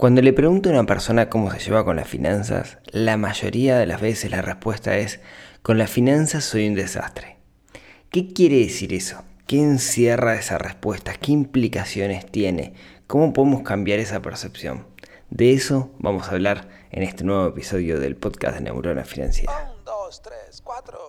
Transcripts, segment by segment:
Cuando le pregunto a una persona cómo se lleva con las finanzas, la mayoría de las veces la respuesta es, con las finanzas soy un desastre. ¿Qué quiere decir eso? ¿Qué encierra esa respuesta? ¿Qué implicaciones tiene? ¿Cómo podemos cambiar esa percepción? De eso vamos a hablar en este nuevo episodio del podcast de Neurona Financiera. Un, dos, tres, cuatro.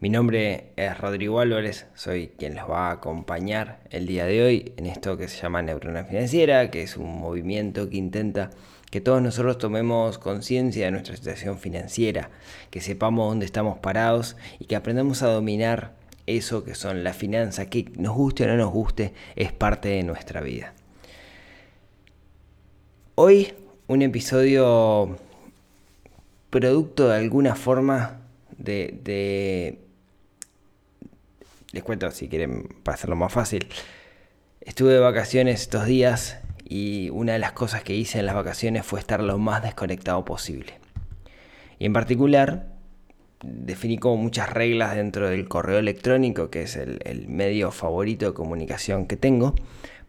Mi nombre es Rodrigo Álvarez, soy quien los va a acompañar el día de hoy en esto que se llama Neurona Financiera, que es un movimiento que intenta que todos nosotros tomemos conciencia de nuestra situación financiera, que sepamos dónde estamos parados y que aprendamos a dominar eso que son las finanzas, que nos guste o no nos guste, es parte de nuestra vida. Hoy un episodio producto de alguna forma de, Les cuento si quieren para hacerlo más fácil. Estuve de vacaciones estos días y una de las cosas que hice en las vacaciones fue estar lo más desconectado posible. Y en particular definí como muchas reglas dentro del correo electrónico, que es el, medio favorito de comunicación que tengo,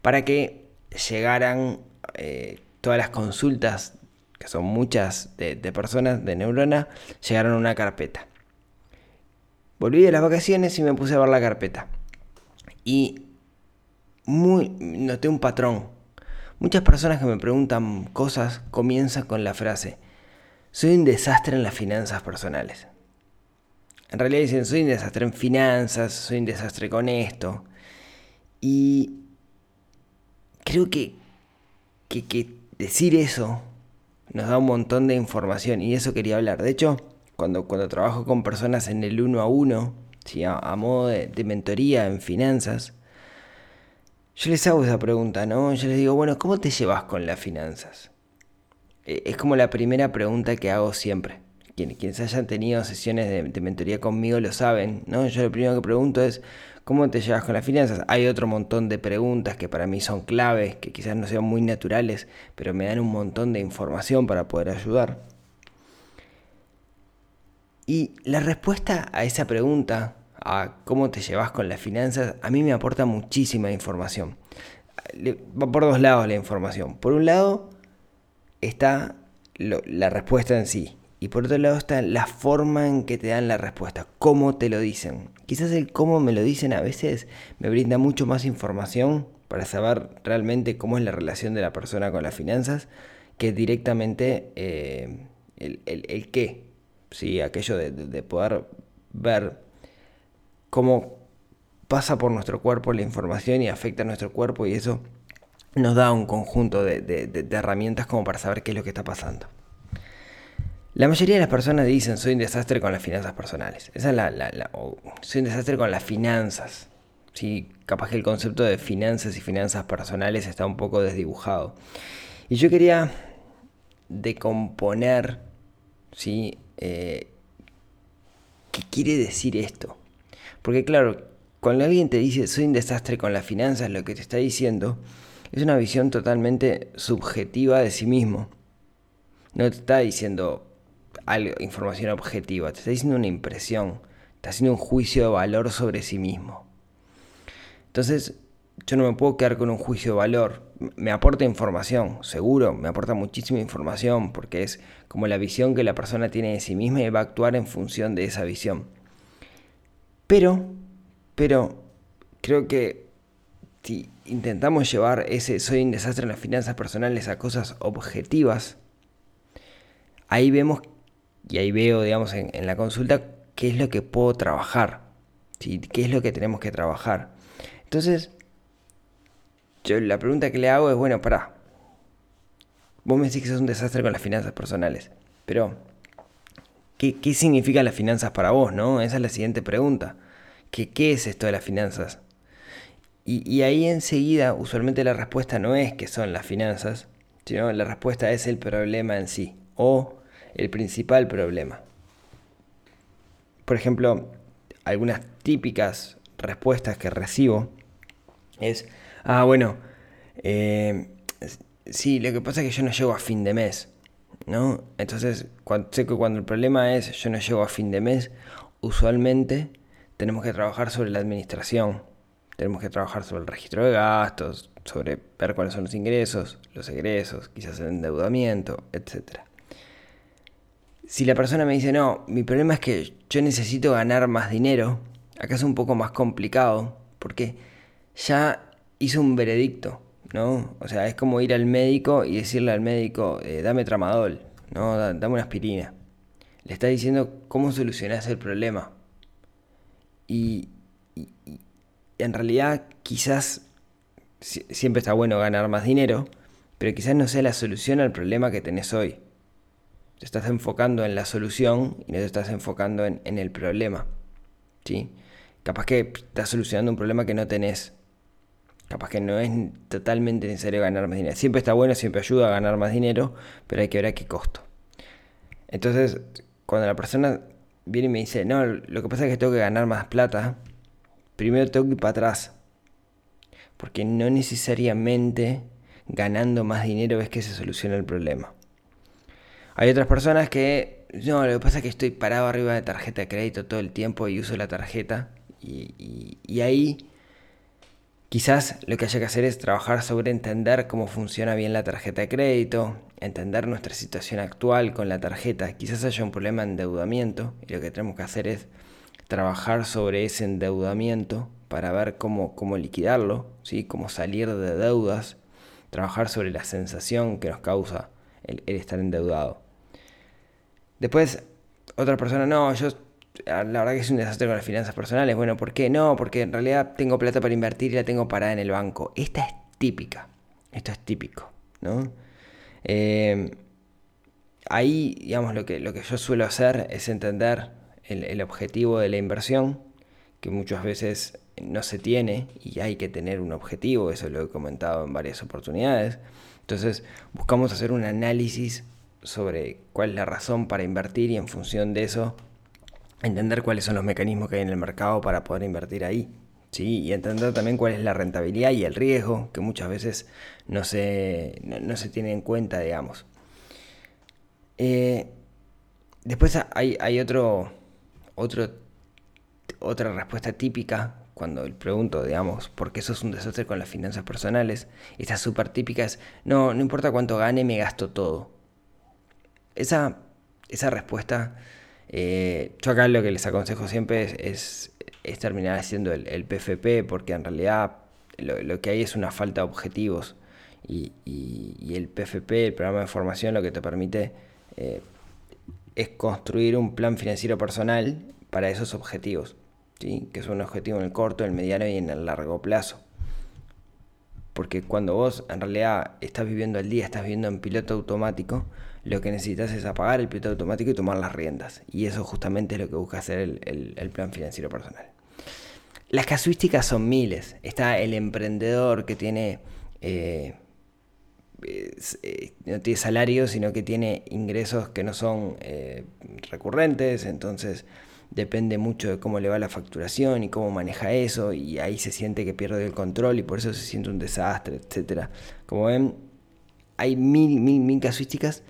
para que llegaran eh, todas las consultas, que son muchas de, personas de Neurona, llegaron a una carpeta. Volví de las vacaciones y me puse a ver la carpeta. Y muy, noté un patrón. Muchas personas que me preguntan cosas comienzan con la frase, soy un desastre en las finanzas personales. En realidad dicen, soy un desastre en finanzas, soy un desastre con esto. Y creo que, que, que decir eso nos da un montón de información y eso quería hablar. De hecho, cuando, cuando trabajo con personas en el uno a uno, a, modo de, mentoría en finanzas, yo les hago esa pregunta, ¿no? Yo les digo, bueno, ¿cómo te llevas con las finanzas? E, es como la primera pregunta que hago siempre. Quienes hayan tenido sesiones de, de, mentoría conmigo lo saben, ¿no? Yo lo primero que pregunto es, ¿Cómo te llevas con las finanzas? Hay otro montón de preguntas que para mí son claves, que quizás no sean muy naturales, pero me dan un montón de información para poder ayudar. Y la respuesta a esa pregunta, a cómo te llevas con las finanzas, a mí me aporta muchísima información. Va por dos lados la información. Por un lado está la respuesta en sí. Y por otro lado está la forma en que te dan la respuesta, cómo te lo dicen. Quizás el cómo me lo dicen a veces me brinda mucho más información para saber realmente cómo es la relación de la persona con las finanzas que directamente eh, el, qué. ¿Sí? Aquello de, poder ver cómo pasa por nuestro cuerpo la información y afecta a nuestro cuerpo y eso nos da un conjunto de herramientas como para saber qué es lo que está pasando. La mayoría de las personas dicen soy un desastre con las finanzas personales. Esa es la, soy un desastre con las finanzas. Sí, capaz que el concepto de finanzas y finanzas personales está un poco desdibujado. Y yo quería decomponer, ¿sí? Eh, ¿Qué quiere decir esto? Porque claro, cuando alguien te dice soy un desastre con las finanzas, lo que te está diciendo es una visión totalmente subjetiva de sí mismo. No te está diciendo algo, información objetiva, te está diciendo una impresión, está haciendo un juicio de valor sobre sí mismo. Entonces, yo no me puedo quedar con un juicio de valor. Me aporta información, seguro, me aporta muchísima información, porque es como la visión que la persona tiene de sí misma y va a actuar en función de esa visión. Pero, pero, creo que si intentamos llevar ese soy un desastre en las finanzas personales a cosas objetivas, ahí vemos y ahí veo, digamos, en, la consulta qué es lo que puedo trabajar, ¿sí? qué es lo que tenemos que trabajar. Entonces, yo la pregunta que le hago es, bueno, para, vos me decís que sos un desastre con las finanzas personales, pero ¿qué, qué significan las finanzas para vos? ¿no? Esa es la siguiente pregunta. ¿Qué, qué es esto de las finanzas? Y, y, ahí enseguida, usualmente la respuesta no es que son las finanzas, sino la respuesta es el problema en sí, o el principal problema. Por ejemplo, algunas típicas respuestas que recibo es, ah, bueno, eh, sí, lo que pasa es que yo no llego a fin de mes, ¿no? Entonces, sé que cuando el problema es yo no llego a fin de mes, usualmente tenemos que trabajar sobre la administración, tenemos que trabajar sobre el registro de gastos, sobre ver cuáles son los ingresos, los egresos, quizás el endeudamiento, etc. Si la persona me dice, no, mi problema es que yo necesito ganar más dinero, acá es un poco más complicado, porque ya hizo un veredicto, ¿no? O sea, es como ir al médico y decirle al médico, eh, dame tramadol, ¿no? Dame una aspirina. Le está diciendo cómo solucionás el problema. Y, en realidad quizás siempre está bueno ganar más dinero, pero quizás no sea la solución al problema que tenés hoy. Te estás enfocando en la solución y no te estás enfocando en, en el problema. ¿sí? Capaz que estás solucionando un problema que no tenés. Capaz que no es totalmente necesario ganar más dinero. Siempre está bueno, siempre ayuda a ganar más dinero, pero hay que ver a qué costo. Entonces, cuando la persona viene y me dice, no, lo que pasa es que tengo que ganar más plata, primero tengo que ir para atrás. Porque no necesariamente ganando más dinero es que se soluciona el problema. Hay otras personas que, no, lo que pasa es que estoy parado arriba de tarjeta de crédito todo el tiempo y uso la tarjeta. Y, y ahí Quizás lo que haya que hacer es trabajar sobre entender cómo funciona bien la tarjeta de crédito, entender nuestra situación actual con la tarjeta. Quizás haya un problema de endeudamiento y lo que tenemos que hacer es trabajar sobre ese endeudamiento para ver cómo, cómo liquidarlo, ¿sí? cómo salir de deudas, trabajar sobre la sensación que nos causa el, el estar endeudado. Después, otra persona, no, yo la verdad que es un desastre con las finanzas personales. Bueno, ¿por qué? No, porque en realidad tengo plata para invertir y la tengo parada en el banco. Esta es típica. Esto es típico, ¿no? Eh, ahí, digamos, lo que, lo que yo suelo hacer es entender el, el objetivo de la inversión, que muchas veces no se tiene y hay que tener un objetivo, eso lo he comentado en varias oportunidades. Entonces, buscamos hacer un análisis sobre cuál es la razón para invertir y en función de eso entender cuáles son los mecanismos que hay en el mercado para poder invertir ahí. ¿sí? Y entender también cuál es la rentabilidad y el riesgo, que muchas veces no se, no, se tiene en cuenta, digamos. Eh, después hay, hay otro, otro, otra respuesta típica cuando pregunto, digamos, por qué eso es un desastre con las finanzas personales. Esta súper típica es, no, no importa cuánto gane, me gasto todo. Esa, esa respuesta eh, yo acá lo que les aconsejo siempre es, terminar haciendo el, PFP porque en realidad lo, que hay es una falta de objetivos y, el PFP, el programa de formación, lo que te permite eh, es construir un plan financiero personal para esos objetivos, ¿sí? que es un objetivo en el corto, en el mediano y en el largo plazo. Porque cuando vos en realidad estás viviendo el día, estás viviendo en piloto automático, lo que necesitas es apagar el piloto automático y tomar las riendas. Y eso justamente es lo que busca hacer el, plan financiero personal. Las casuísticas son miles. Está el emprendedor que tiene... Eh, eh, no tiene salario, sino que tiene ingresos que no son eh, recurrentes, entonces depende mucho de cómo le va la facturación y cómo maneja eso, y ahí se siente que pierde el control y por eso se siente un desastre, etc. Como ven, hay mil, mil, mil casuísticas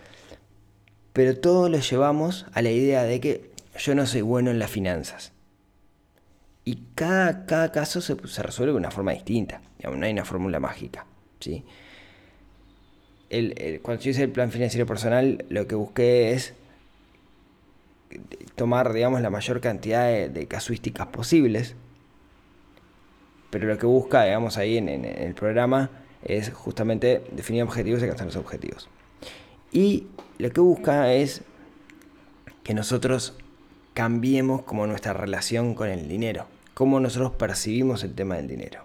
pero todo lo llevamos a la idea de que yo no soy bueno en las finanzas. Y cada, cada caso se, resuelve de una forma distinta, no hay una fórmula mágica. ¿sí? cuando yo hice el plan financiero personal, lo que busqué es tomar digamos, la mayor cantidad de, casuísticas posibles, pero lo que busca digamos, ahí en, en el programa es justamente definir objetivos y alcanzar los objetivos. Y lo que busca es que nosotros cambiemos como nuestra relación con el dinero, cómo nosotros percibimos el tema del dinero.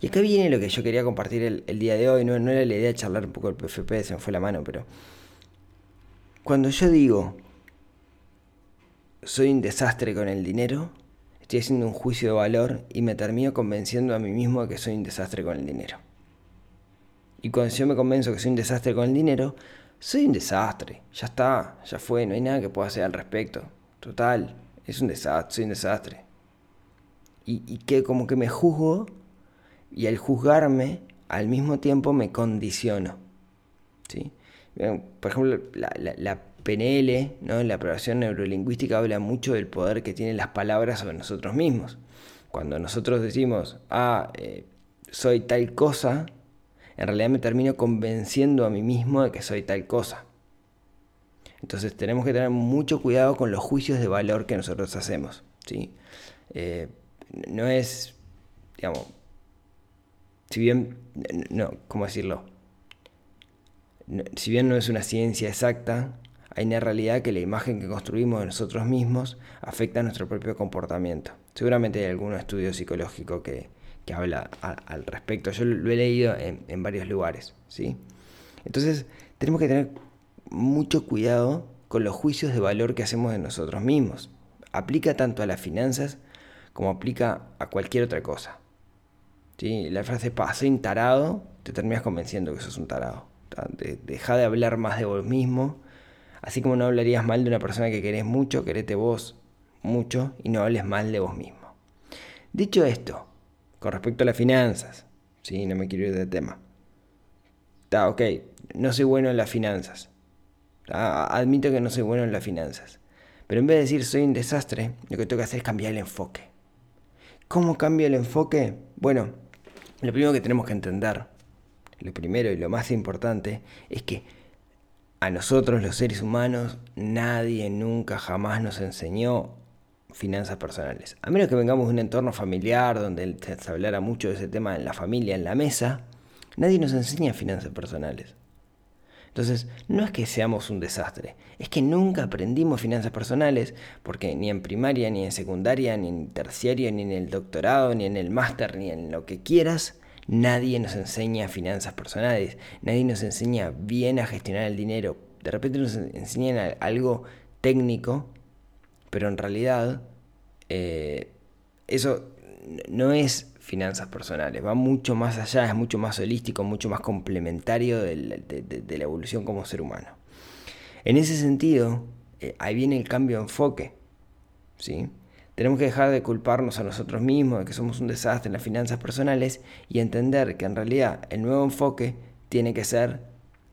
Y acá viene lo que yo quería compartir el, día de hoy, no, no era la idea de charlar un poco del PFP, se me fue la mano, pero cuando yo digo soy un desastre con el dinero, estoy haciendo un juicio de valor y me termino convenciendo a mí mismo de que soy un desastre con el dinero. Y cuando yo me convenzo que soy un desastre con el dinero, soy un desastre. Ya está, ya fue, no hay nada que pueda hacer al respecto. Total, es un desastre, soy un desastre. Y, que como que me juzgo y al juzgarme, al mismo tiempo me condiciono. ¿sí? Por ejemplo, la, la, PNL, ¿no? la aprobación neurolingüística, habla mucho del poder que tienen las palabras sobre nosotros mismos. Cuando nosotros decimos, ah, eh, soy tal cosa, en realidad me termino convenciendo a mí mismo de que soy tal cosa. Entonces tenemos que tener mucho cuidado con los juicios de valor que nosotros hacemos. ¿sí? Eh, no es, digamos, si bien, no, ¿cómo decirlo? si bien no es una ciencia exacta, hay una realidad que la imagen que construimos de nosotros mismos afecta a nuestro propio comportamiento. Seguramente hay algún estudio psicológico que, habla al respecto. Yo lo he leído en, varios lugares. ¿sí? Entonces, tenemos que tener mucho cuidado con los juicios de valor que hacemos de nosotros mismos. Aplica tanto a las finanzas como aplica a cualquier otra cosa. La frase, soy un tarado, te terminas convenciendo que sos un tarado. deja de hablar más de vos mismo, así como no hablarías mal de una persona que querés mucho, querete vos mucho y no hables mal de vos mismo. Dicho esto, con respecto a las finanzas, ¿sí? no me quiero ir de tema. Está, ok, no soy bueno en las finanzas. Admito que no soy bueno en las finanzas. Pero en vez de decir soy un desastre, lo que tengo que hacer es cambiar el enfoque. ¿Cómo cambio el enfoque? Bueno, lo primero que tenemos que entender, lo primero y lo más importante, es que a nosotros los seres humanos nadie nunca jamás nos enseñó finanzas personales. A menos que vengamos de un entorno familiar donde se hablara mucho de ese tema en la familia, en la mesa, nadie nos enseña finanzas personales. Entonces, no es que seamos un desastre, es que nunca aprendimos finanzas personales, porque ni en primaria, ni en secundaria, ni en terciario, ni en el doctorado, ni en el máster, ni en lo que quieras, nadie nos enseña finanzas personales, nadie nos enseña bien a gestionar el dinero. De repente nos enseñan algo técnico, pero en realidad eh, eso no es finanzas personales. Va mucho más allá, es mucho más holístico, mucho más complementario de, la evolución como ser humano. En ese sentido, eh, ahí viene el cambio de enfoque. ¿sí? Tenemos que dejar de culparnos a nosotros mismos de que somos un desastre en las finanzas personales y entender que en realidad el nuevo enfoque tiene que ser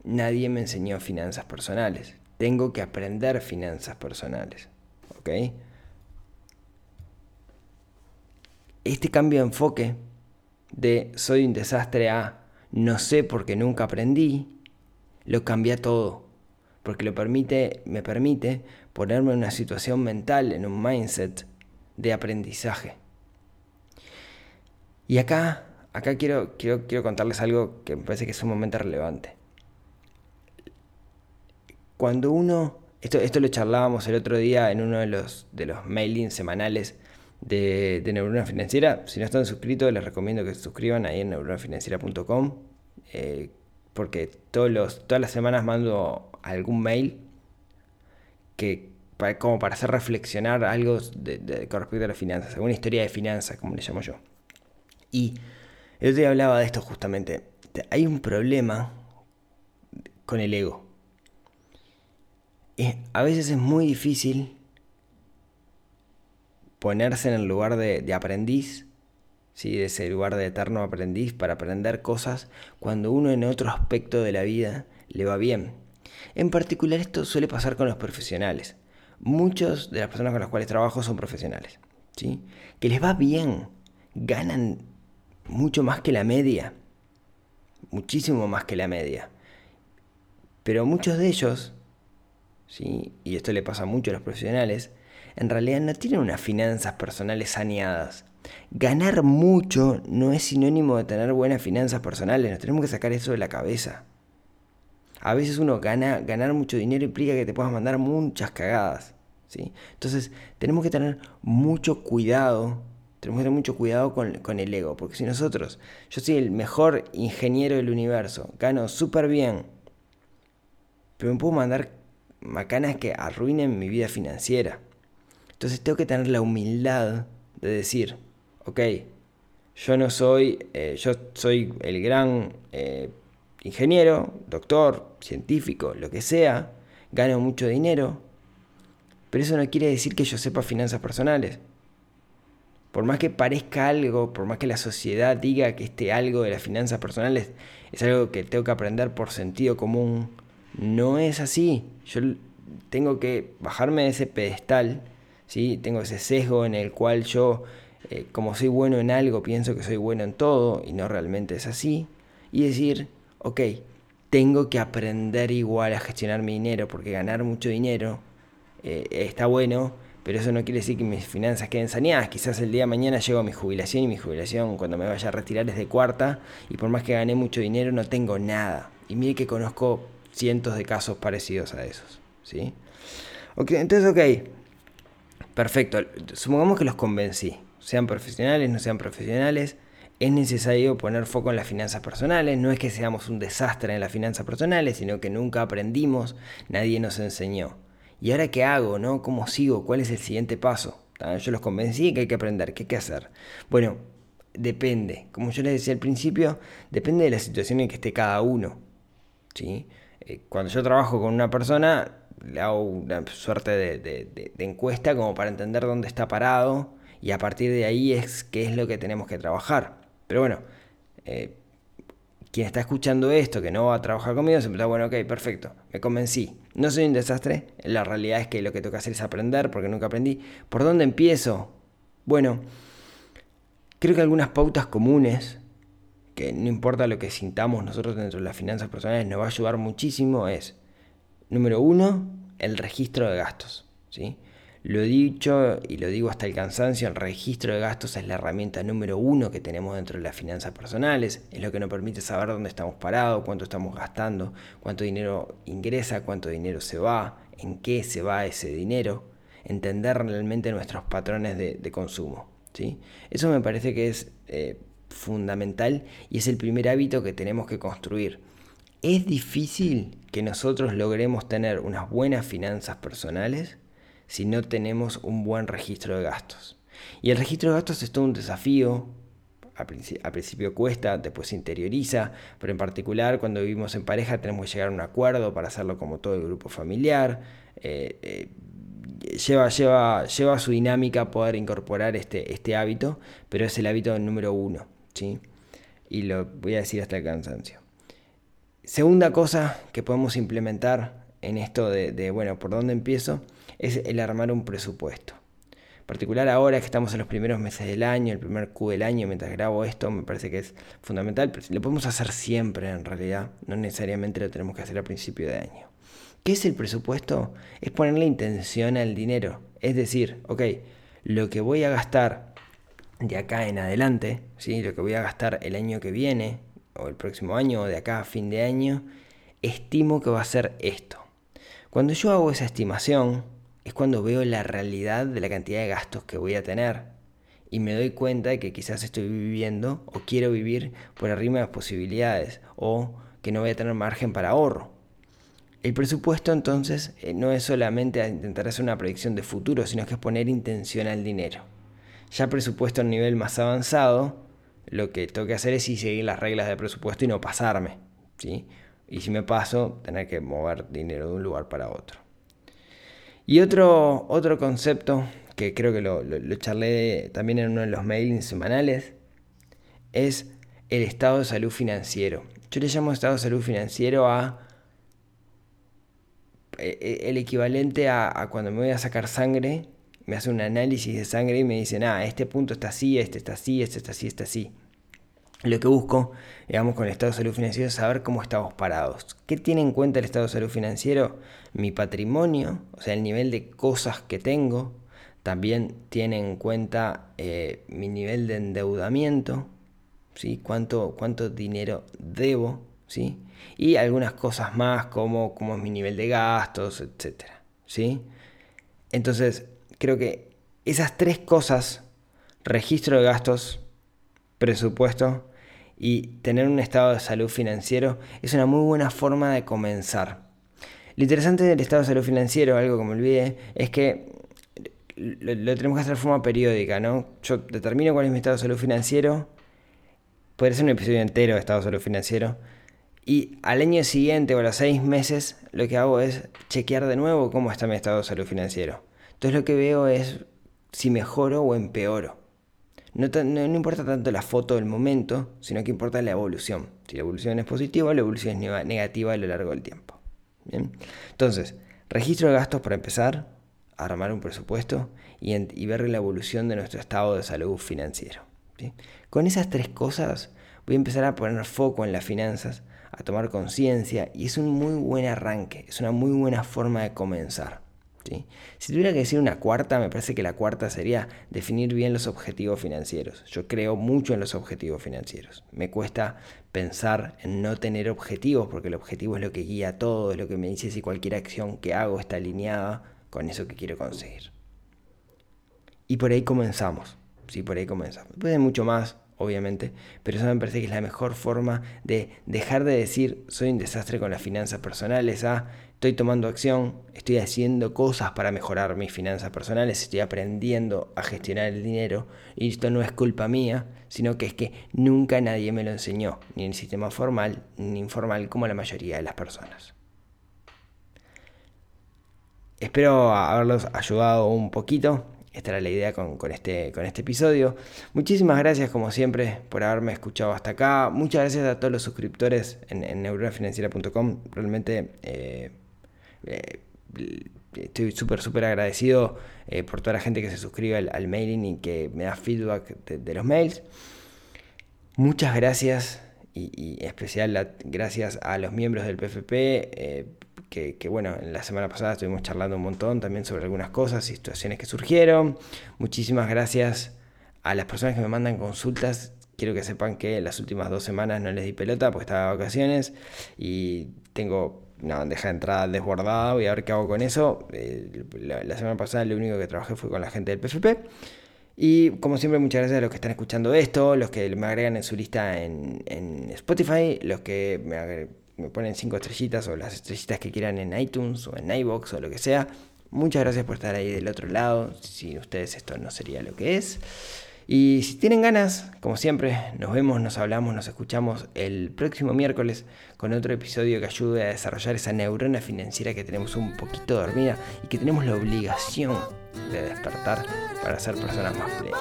nadie me enseñó finanzas personales. Tengo que aprender finanzas personales. Este cambio de enfoque de soy un desastre a no sé porque nunca aprendí, lo cambia todo. Porque lo permite, me permite ponerme en una situación mental, en un mindset de aprendizaje. Y acá, acá quiero, quiero, quiero contarles algo que me parece que es sumamente relevante. Cuando uno, esto, esto lo charlábamos el otro día en uno de los, de los mailings semanales de, Neurona Financiera. Si no están suscritos, les recomiendo que se suscriban ahí en neuronafinanciera.com. Eh, porque todos los, todas las semanas mando algún mail que como para hacer reflexionar algo de, con respecto a las finanzas, alguna historia de finanzas, como le llamo yo. Y otro día hablaba de esto justamente. Hay un problema con el ego. A veces es muy difícil ponerse en el lugar de, aprendiz, ¿sí? ese lugar de eterno aprendiz para aprender cosas cuando uno en otro aspecto de la vida le va bien. En particular esto suele pasar con los profesionales. Muchas de las personas con las cuales trabajo son profesionales, ¿sí? que les va bien, ganan mucho más que la media, muchísimo más que la media. Pero muchos de ellos, ¿sí? y esto le pasa mucho a los profesionales, en realidad no tienen unas finanzas personales saneadas. Ganar mucho no es sinónimo de tener buenas finanzas personales, nos tenemos que sacar eso de la cabeza. A veces uno gana, ganar mucho dinero implica que te puedas mandar muchas cagadas. ¿sí? Entonces tenemos que tener mucho cuidado Tenemos que tener mucho cuidado con, con el ego, porque si nosotros, yo soy el mejor ingeniero del universo, gano súper bien, pero me puedo mandar macanas que arruinen mi vida financiera. Entonces tengo que tener la humildad de decir, ok, yo no soy, eh, yo soy el gran eh, ingeniero, doctor, científico, lo que sea, gano mucho dinero, pero eso no quiere decir que yo sepa finanzas personales. Por más que parezca algo, por más que la sociedad diga que este algo de las finanzas personales es algo que tengo que aprender por sentido común, no es así. Yo tengo que bajarme de ese pedestal, ¿sí? tengo ese sesgo en el cual yo, eh, como soy bueno en algo, pienso que soy bueno en todo y no realmente es así. Y decir, ok, tengo que aprender igual a gestionar mi dinero, porque ganar mucho dinero eh, está bueno, pero eso no quiere decir que mis finanzas queden saneadas. Quizás el día de mañana llego a mi jubilación y mi jubilación cuando me vaya a retirar es de cuarta y por más que gané mucho dinero no tengo nada. Y mire que conozco cientos de casos parecidos a esos. ¿sí? entonces, ok, perfecto. Supongamos que los convencí, sean profesionales, no sean profesionales es necesario poner foco en las finanzas personales. No es que seamos un desastre en las finanzas personales, sino que nunca aprendimos, nadie nos enseñó. ¿Y ahora qué hago? ¿no? ¿Cómo sigo? ¿Cuál es el siguiente paso? Yo los convencí que hay que aprender, ¿qué hay que hacer? Bueno, depende. Como yo les decía al principio, depende de la situación en que esté cada uno. ¿sí? Eh, cuando yo trabajo con una persona, le hago una suerte de, encuesta como para entender dónde está parado y a partir de ahí es qué es lo que tenemos que trabajar. Pero bueno, eh, quien está escuchando esto, que no va a trabajar conmigo, se pregunta, bueno, ok, perfecto, me convencí. No soy un desastre, la realidad es que lo que tengo que hacer es aprender, porque nunca aprendí. ¿Por dónde empiezo? Bueno, creo que algunas pautas comunes, que no importa lo que sintamos nosotros dentro de las finanzas personales, nos va a ayudar muchísimo, es, número uno, el registro de gastos. ¿sí? Lo he dicho y lo digo hasta el cansancio, el registro de gastos es la herramienta número uno que tenemos dentro de las finanzas personales, es lo que nos permite saber dónde estamos parados, cuánto estamos gastando, cuánto dinero ingresa, cuánto dinero se va, en qué se va ese dinero, entender realmente nuestros patrones de, consumo. ¿sí? Eso me parece que es eh, fundamental y es el primer hábito que tenemos que construir. Es difícil que nosotros logremos tener unas buenas finanzas personales si no tenemos un buen registro de gastos. Y el registro de gastos es todo un desafío. Al, principio cuesta, después se interioriza, pero en particular cuando vivimos en pareja tenemos que llegar a un acuerdo para hacerlo como todo el grupo familiar. Eh, eh, lleva, lleva, lleva su dinámica poder incorporar este, este hábito, pero es el hábito número uno. Y lo voy a decir hasta el cansancio. Segunda cosa que podemos implementar en esto de, bueno, ¿por dónde empiezo? es el armar un presupuesto. En particular ahora que estamos en los primeros meses del año, el primer Q del año, mientras grabo esto, me parece que es fundamental, lo podemos hacer siempre en realidad, no necesariamente lo tenemos que hacer a principio de año. ¿Qué es el presupuesto? Es ponerle intención al dinero. Es decir, ok, lo que voy a gastar de acá en adelante, ¿sí? lo que voy a gastar el año que viene, o el próximo año, o de acá a fin de año, estimo que va a ser esto. Cuando yo hago esa estimación, es cuando veo la realidad de la cantidad de gastos que voy a tener y me doy cuenta de que quizás estoy viviendo o quiero vivir por arriba de las posibilidades o que no voy a tener margen para ahorro. El presupuesto entonces eh, no es solamente intentar hacer una predicción de futuro, sino que es poner intención al dinero. Ya presupuesto a un nivel más avanzado, lo que tengo que hacer es seguir las reglas del presupuesto y no pasarme. ¿sí? Y si me paso, tener que mover dinero de un lugar para otro. Y otro, otro concepto que creo que lo, charlé también en uno de los mailings semanales es el estado de salud financiero. Yo le llamo estado de salud financiero a eh, eh, el equivalente a, cuando me voy a sacar sangre, me hace un análisis de sangre y me dicen, ah, este punto está así, este está así, este está así, este está así. Lo que busco, digamos, con el estado de salud financiero es saber cómo estamos parados. ¿Qué tiene en cuenta el estado de salud financiero? Mi patrimonio, o sea, el nivel de cosas que tengo. También tiene en cuenta eh, mi nivel de endeudamiento, ¿sí? ¿Cuánto, cuánto dinero debo, ¿sí? Y algunas cosas más como cómo es mi nivel de gastos, etc. ¿sí? Entonces, creo que esas tres cosas registro de gastos, presupuesto y tener un estado de salud financiero es una muy buena forma de comenzar. Lo interesante del estado de salud financiero, algo que me olvidé, es que lo, tenemos que hacer de forma periódica, ¿no? Yo determino cuál es mi estado de salud financiero, puede ser un episodio entero de estado de salud financiero, y al año siguiente o a los seis meses lo que hago es chequear de nuevo cómo está mi estado de salud financiero. Entonces lo que veo es si mejoro o empeoro. No, importa tanto la foto del momento, sino que importa la evolución. Si la evolución es positiva la evolución es negativa a lo largo del tiempo. ¿Bien? Entonces, registro de gastos para empezar, armar un presupuesto y, ver la evolución de nuestro estado de salud financiero. Con esas tres cosas voy a empezar a poner foco en las finanzas, a tomar conciencia y es un muy buen arranque, es una muy buena forma de comenzar. Si tuviera que decir una cuarta, me parece que la cuarta sería definir bien los objetivos financieros. Yo creo mucho en los objetivos financieros. Me cuesta pensar en no tener objetivos porque el objetivo es lo que guía todo, es lo que me dice si cualquier acción que hago está alineada con eso que quiero conseguir. Y por ahí comenzamos. Sí, por ahí comenzamos. Después de mucho más, obviamente, pero eso me parece que es la mejor forma de dejar de decir soy un desastre con las finanzas personales estoy tomando acción, estoy haciendo cosas para mejorar mis finanzas personales, estoy aprendiendo a gestionar el dinero y esto no es culpa mía, sino que es que nunca nadie me lo enseñó, ni en el sistema formal ni informal como la mayoría de las personas. Espero haberlos ayudado un poquito. Esta era la idea con, este, con este episodio. Muchísimas gracias, como siempre, por haberme escuchado hasta acá. Muchas gracias a todos los suscriptores en, en neuronafinanciera.com. Realmente eh, eh, estoy súper, súper agradecido eh, por toda la gente que se suscribe al, mailing y que me da feedback de, los mails. Muchas gracias y, y especial gracias a los miembros del PFP que, bueno, en la semana pasada estuvimos charlando un montón también sobre algunas cosas y situaciones que surgieron. Muchísimas gracias a las personas que me mandan consultas. Quiero que sepan que las últimas dos semanas no les di pelota porque estaba de vacaciones y tengo una bandeja de entrada desbordada. Voy a ver qué hago con eso. Eh, la, semana pasada lo único que trabajé fue con la gente del PFP. Y como siempre, muchas gracias a los que están escuchando esto, los que me agregan en su lista en, en Spotify, los que me agregan me ponen cinco estrellitas o las estrellitas que quieran en iTunes o en iBox o lo que sea. Muchas gracias por estar ahí del otro lado. Sin ustedes esto no sería lo que es. Y si tienen ganas, como siempre, nos vemos, nos hablamos, nos escuchamos el próximo miércoles con otro episodio que ayude a desarrollar esa neurona financiera que tenemos un poquito dormida y que tenemos la obligación de despertar para ser personas más plenas.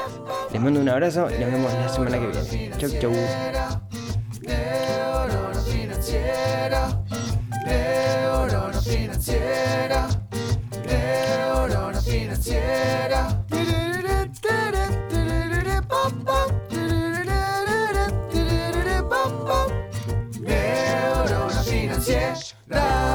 Les mando un abrazo y nos vemos la semana que viene. Chau, chau. Da